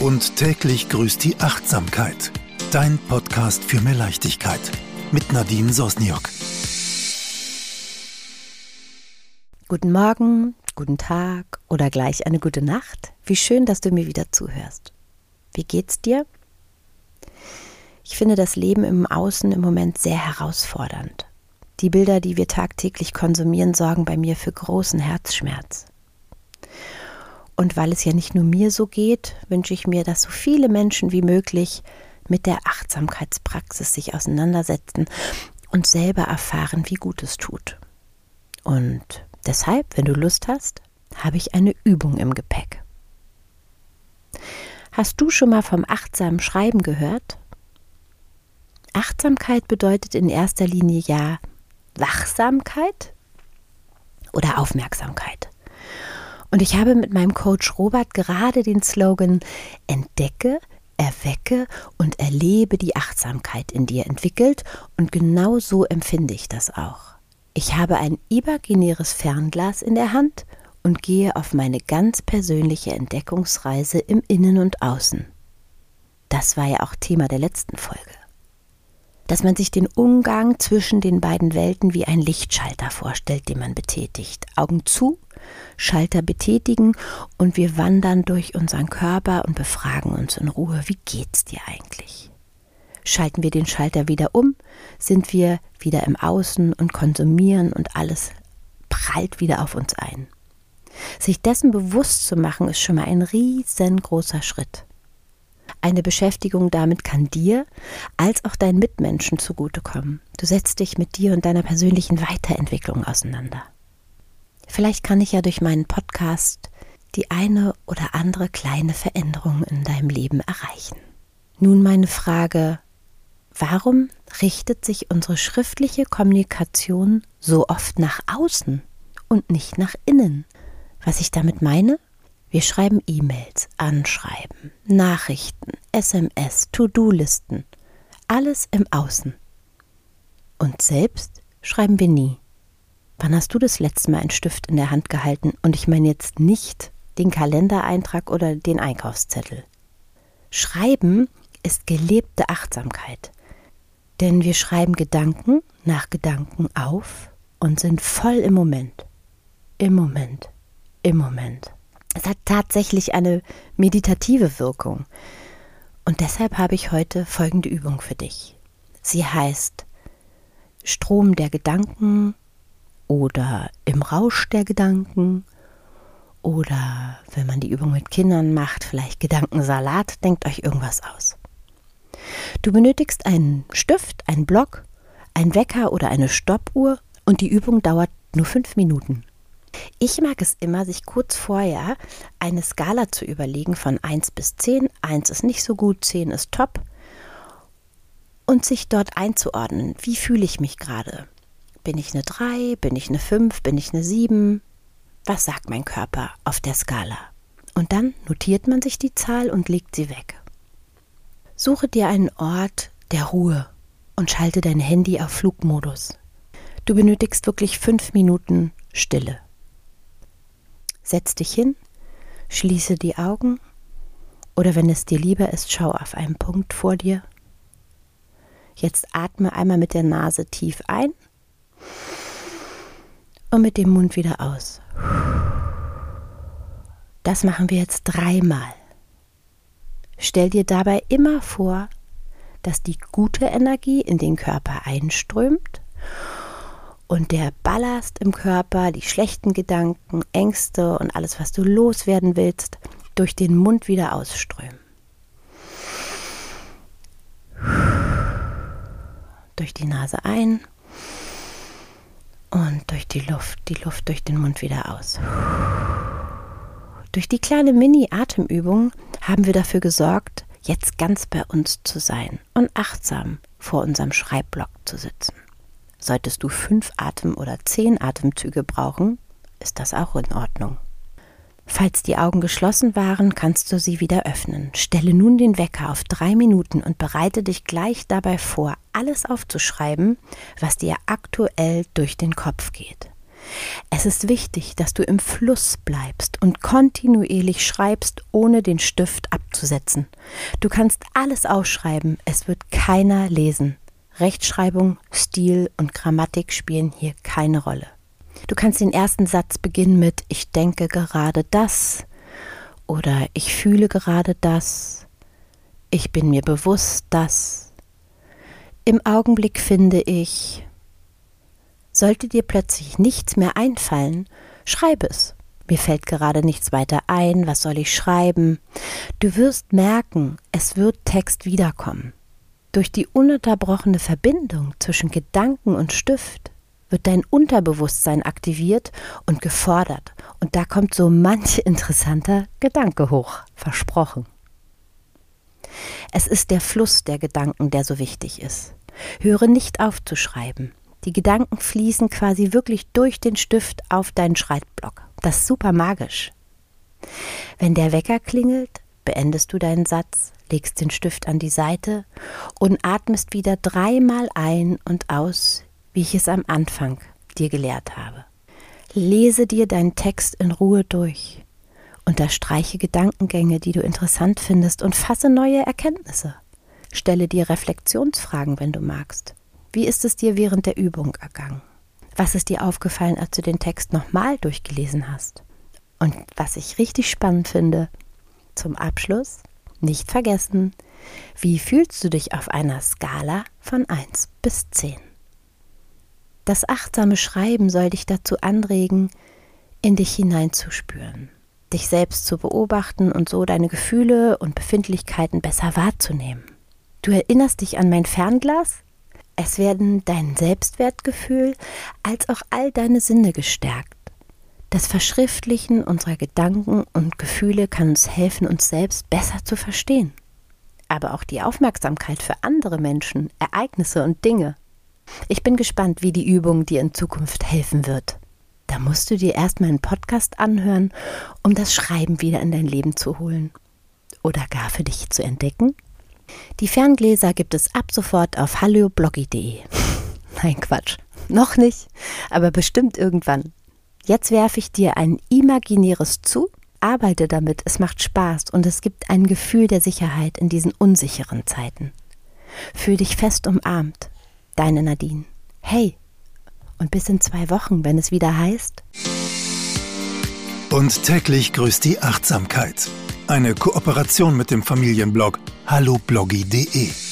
Und täglich grüßt die Achtsamkeit. Dein Podcast für mehr Leichtigkeit. Mit Nadine Sosniok. Guten Morgen, guten Tag oder gleich eine gute Nacht. Wie schön, dass du mir wieder zuhörst. Wie geht's dir? Ich finde das Leben im Außen im Moment sehr herausfordernd. Die Bilder, die wir tagtäglich konsumieren, sorgen bei mir für großen Herzschmerz. Und weil es ja nicht nur mir so geht, wünsche ich mir, dass so viele Menschen wie möglich mit der Achtsamkeitspraxis sich auseinandersetzen und selber erfahren, wie gut es tut. Und deshalb, wenn du Lust hast, habe ich eine Übung im Gepäck. Hast du schon mal vom achtsamen Schreiben gehört? Achtsamkeit bedeutet in erster Linie ja Wachsamkeit oder Aufmerksamkeit. Und ich habe mit meinem Coach Robert gerade den Slogan Entdecke, erwecke und erlebe die Achtsamkeit in dir entwickelt und genau so empfinde ich das auch. Ich habe ein imaginäres Fernglas in der Hand und gehe auf meine ganz persönliche Entdeckungsreise im Innen und Außen. Das war ja auch Thema der letzten Folge. Dass man sich den Umgang zwischen den beiden Welten wie ein Lichtschalter vorstellt, den man betätigt. Augen zu Schalter betätigen und wir wandern durch unseren Körper und befragen uns in Ruhe, wie geht's dir eigentlich? Schalten wir den Schalter wieder um, sind wir wieder im Außen und konsumieren und alles prallt wieder auf uns ein. Sich dessen bewusst zu machen, ist schon mal ein riesengroßer Schritt. Eine Beschäftigung damit kann dir als auch deinen Mitmenschen zugutekommen. Du setzt dich mit dir und deiner persönlichen Weiterentwicklung auseinander. Vielleicht kann ich ja durch meinen Podcast die eine oder andere kleine Veränderung in deinem Leben erreichen. Nun meine Frage, warum richtet sich unsere schriftliche Kommunikation so oft nach außen und nicht nach innen? Was ich damit meine? Wir schreiben E-Mails, Anschreiben, Nachrichten, SMS, To-Do-Listen, alles im Außen. Und selbst schreiben wir nie. Wann hast du das letzte Mal einen Stift in der Hand gehalten? Und ich meine jetzt nicht den Kalendereintrag oder den Einkaufszettel. Schreiben ist gelebte Achtsamkeit. Denn wir schreiben Gedanken nach Gedanken auf und sind voll im Moment. Im Moment. Im Moment. Es hat tatsächlich eine meditative Wirkung. Und deshalb habe ich heute folgende Übung für dich. Sie heißt Strom der Gedanken oder im Rausch der Gedanken oder wenn man die Übung mit Kindern macht, vielleicht Gedankensalat, denkt euch irgendwas aus. Du benötigst einen Stift, einen Block, einen Wecker oder eine Stoppuhr und die Übung dauert nur fünf Minuten. Ich mag es immer, sich kurz vorher eine Skala zu überlegen von 1 bis 10. 1 ist nicht so gut, 10 ist top. Und sich dort einzuordnen, wie fühle ich mich gerade? Bin ich eine 3? Bin ich eine 5? Bin ich eine 7? Was sagt mein Körper auf der Skala? Und dann notiert man sich die Zahl und legt sie weg. Suche dir einen Ort der Ruhe und schalte dein Handy auf Flugmodus. Du benötigst wirklich fünf Minuten Stille. Setz dich hin, schließe die Augen oder wenn es dir lieber ist, schau auf einen Punkt vor dir. Jetzt atme einmal mit der Nase tief ein und mit dem Mund wieder aus. Das machen wir jetzt dreimal. Stell dir dabei immer vor, dass die gute Energie in den Körper einströmt und der Ballast im Körper, die schlechten Gedanken, Ängste und alles, was du loswerden willst, durch den Mund wieder ausströmen. Durch die Nase ein und durch die Luft, die Luft durch den Mund wieder aus. Durch die kleine Mini-Atemübung haben wir dafür gesorgt, jetzt ganz bei uns zu sein und achtsam vor unserem Schreibblock zu sitzen. Solltest du fünf Atem- oder zehn Atemzüge brauchen, ist das auch in Ordnung. Falls die Augen geschlossen waren, kannst du sie wieder öffnen. Stelle nun den Wecker auf drei Minuten und bereite dich gleich dabei vor, alles aufzuschreiben, was dir aktuell durch den Kopf geht. Es ist wichtig, dass du im Fluss bleibst und kontinuierlich schreibst, ohne den Stift abzusetzen. Du kannst alles ausschreiben, es wird keiner lesen. Rechtschreibung, Stil und Grammatik spielen hier keine Rolle. Du kannst den ersten Satz beginnen mit Ich denke gerade das oder Ich fühle gerade das. Ich bin mir bewusst das. Im Augenblick finde ich. Sollte dir plötzlich nichts mehr einfallen, schreib es. Mir fällt gerade nichts weiter ein, was soll ich schreiben? Du wirst merken, es wird Text wiederkommen. Durch die ununterbrochene Verbindung zwischen Gedanken und Stift wird dein Unterbewusstsein aktiviert und gefordert. Und da kommt so manch interessanter Gedanke hoch, versprochen. Es ist der Fluss der Gedanken, der so wichtig ist. Höre nicht auf zu schreiben. Die Gedanken fließen quasi wirklich durch den Stift auf deinen Schreibblock. Das ist super magisch. Wenn der Wecker klingelt, beendest du deinen Satz, legst den Stift an die Seite und atmest wieder dreimal ein und aus, wie ich es am Anfang dir gelehrt habe. Lese dir deinen Text in Ruhe durch, unterstreiche Gedankengänge, die du interessant findest und fasse neue Erkenntnisse. Stelle dir Reflexionsfragen, wenn du magst. Wie ist es dir während der Übung ergangen? Was ist dir aufgefallen, als du den Text nochmal durchgelesen hast? Und was ich richtig spannend finde, zum Abschluss, nicht vergessen, wie fühlst du dich auf einer Skala von 1 bis 10? Das achtsame Schreiben soll dich dazu anregen, in dich hineinzuspüren, dich selbst zu beobachten und so deine Gefühle und Befindlichkeiten besser wahrzunehmen. Du erinnerst dich an mein Fernglas? Es werden dein Selbstwertgefühl als auch all deine Sinne gestärkt. Das Verschriftlichen unserer Gedanken und Gefühle kann uns helfen, uns selbst besser zu verstehen. Aber auch die Aufmerksamkeit für andere Menschen, Ereignisse und Dinge. Ich bin gespannt, wie die Übung dir in Zukunft helfen wird. Da musst du dir erstmal einen Podcast anhören, um das Schreiben wieder in dein Leben zu holen. Oder gar für dich zu entdecken. Die Ferngläser gibt es ab sofort auf hallobloggy.de. Nein, Quatsch. Noch nicht, aber bestimmt irgendwann. Jetzt werfe ich dir ein imaginäres zu, arbeite damit, es macht Spaß und es gibt ein Gefühl der Sicherheit in diesen unsicheren Zeiten. Fühl dich fest umarmt. Deine Nadine. Hey, und bis in zwei Wochen, wenn es wieder heißt. Und täglich grüßt die Achtsamkeit. Eine Kooperation mit dem Familienblog hallobloggy.de.